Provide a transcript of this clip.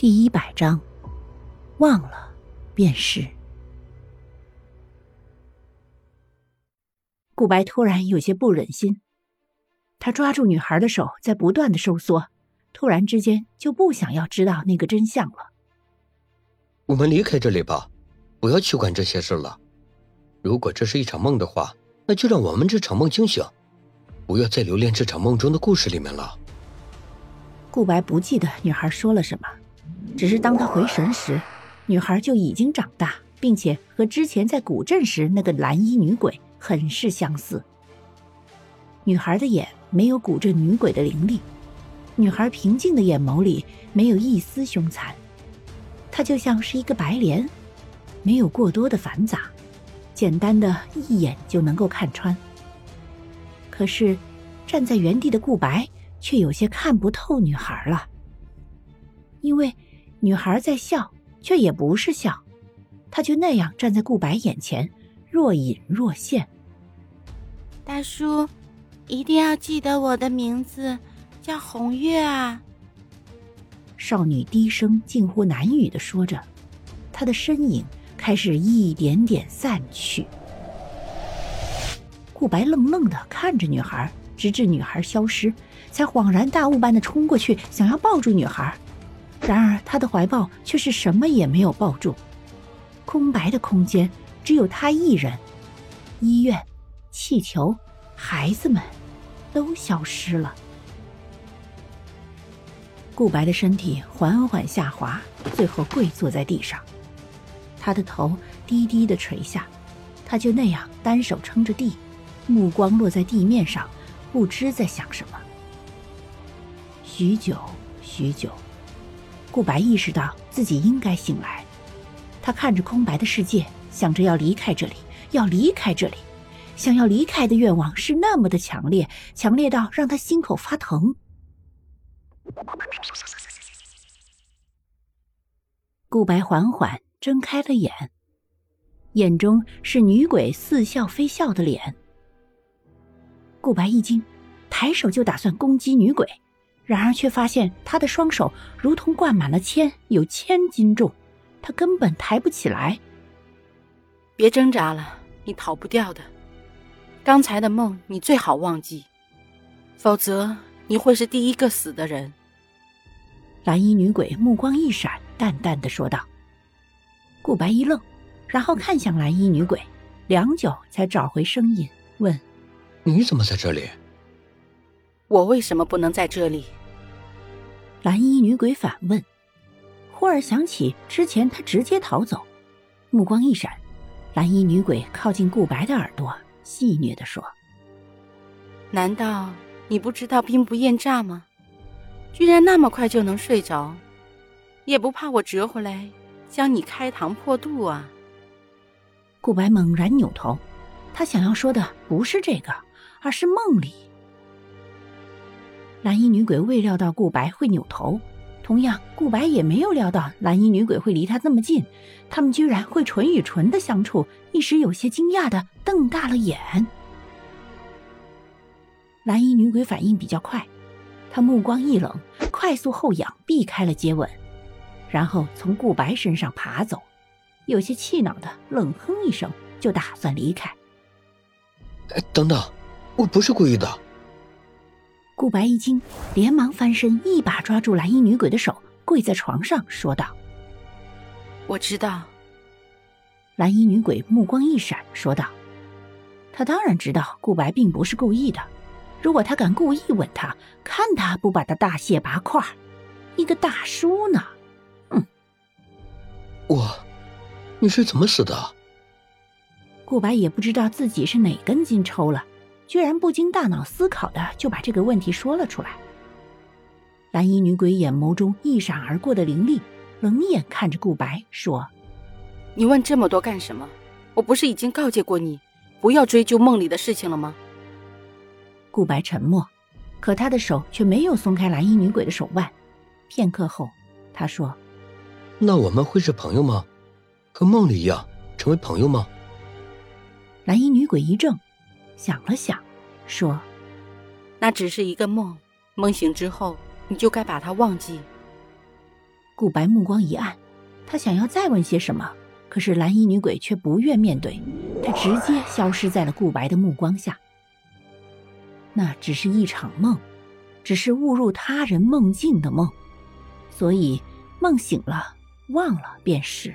第一百章，忘了便是。顾白突然有些不忍心，他抓住女孩的手在不断的收缩，突然之间就不想要知道那个真相了。我们离开这里吧，不要去管这些事了。如果这是一场梦的话，那就让我们这场梦惊醒，不要再留恋这场梦中的故事里面了。顾白不记得女孩说了什么。只是当他回神时，女孩就已经长大，并且和之前在古镇时那个蓝衣女鬼很是相似。女孩的眼没有古镇女鬼的凌厉，女孩平静的眼眸里没有一丝凶残，她就像是一个白莲，没有过多的繁杂，简单的一眼就能够看穿。可是，站在原地的顾白却有些看不透女孩了，因为。女孩在笑，却也不是笑，她就那样站在顾白眼前，若隐若现。大叔，一定要记得我的名字，叫红月啊！少女低声近乎难语的说着，她的身影开始一点点散去。顾白愣愣的看着女孩，直至女孩消失，才恍然大悟般的冲过去，想要抱住女孩。然而，他的怀抱却是什么也没有抱住，空白的空间只有他一人。医院、气球、孩子们，都消失了。顾白的身体缓缓下滑，最后跪坐在地上，他的头低低的垂下，他就那样单手撑着地，目光落在地面上，不知在想什么。许久，许久。顾白意识到自己应该醒来，他看着空白的世界，想着要离开这里，要离开这里，想要离开的愿望是那么的强烈，强烈到让他心口发疼。顾白缓缓睁开了眼，眼中是女鬼似笑非笑的脸。顾白一惊，抬手就打算攻击女鬼。然而，却发现他的双手如同灌满了铅，有千斤重，他根本抬不起来。别挣扎了，你逃不掉的。刚才的梦，你最好忘记，否则你会是第一个死的人。蓝衣女鬼目光一闪，淡淡的说道。顾白一愣，然后看向蓝衣女鬼，良久才找回声音，问：“你怎么在这里？”“我为什么不能在这里？”蓝衣女鬼反问，忽而想起之前她直接逃走，目光一闪，蓝衣女鬼靠近顾白的耳朵，戏谑的说：“难道你不知道兵不厌诈吗？居然那么快就能睡着，也不怕我折回来将你开膛破肚啊？”顾白猛然扭头，他想要说的不是这个，而是梦里。蓝衣女鬼未料到顾白会扭头，同样，顾白也没有料到蓝衣女鬼会离他这么近，他们居然会唇与唇的相处，一时有些惊讶的瞪大了眼。蓝衣女鬼反应比较快，她目光一冷，快速后仰避开了接吻，然后从顾白身上爬走，有些气恼的冷哼一声，就打算离开。等等，我不是故意的。顾白一惊，连忙翻身，一把抓住蓝衣女鬼的手，跪在床上说道：“我知道。”蓝衣女鬼目光一闪，说道：“她当然知道顾白并不是故意的。如果他敢故意吻她，看他不把他大卸八块！一个大叔呢？嗯！”我，你是怎么死的？顾白也不知道自己是哪根筋抽了。居然不经大脑思考的就把这个问题说了出来。蓝衣女鬼眼眸中一闪而过的凌厉，冷眼看着顾白说：“你问这么多干什么？我不是已经告诫过你，不要追究梦里的事情了吗？”顾白沉默，可他的手却没有松开蓝衣女鬼的手腕。片刻后，他说：“那我们会是朋友吗？和梦里一样，成为朋友吗？”蓝衣女鬼一怔。想了想，说：“那只是一个梦，梦醒之后你就该把它忘记。”顾白目光一暗，他想要再问些什么，可是蓝衣女鬼却不愿面对，她直接消失在了顾白的目光下。那只是一场梦，只是误入他人梦境的梦，所以梦醒了，忘了便是。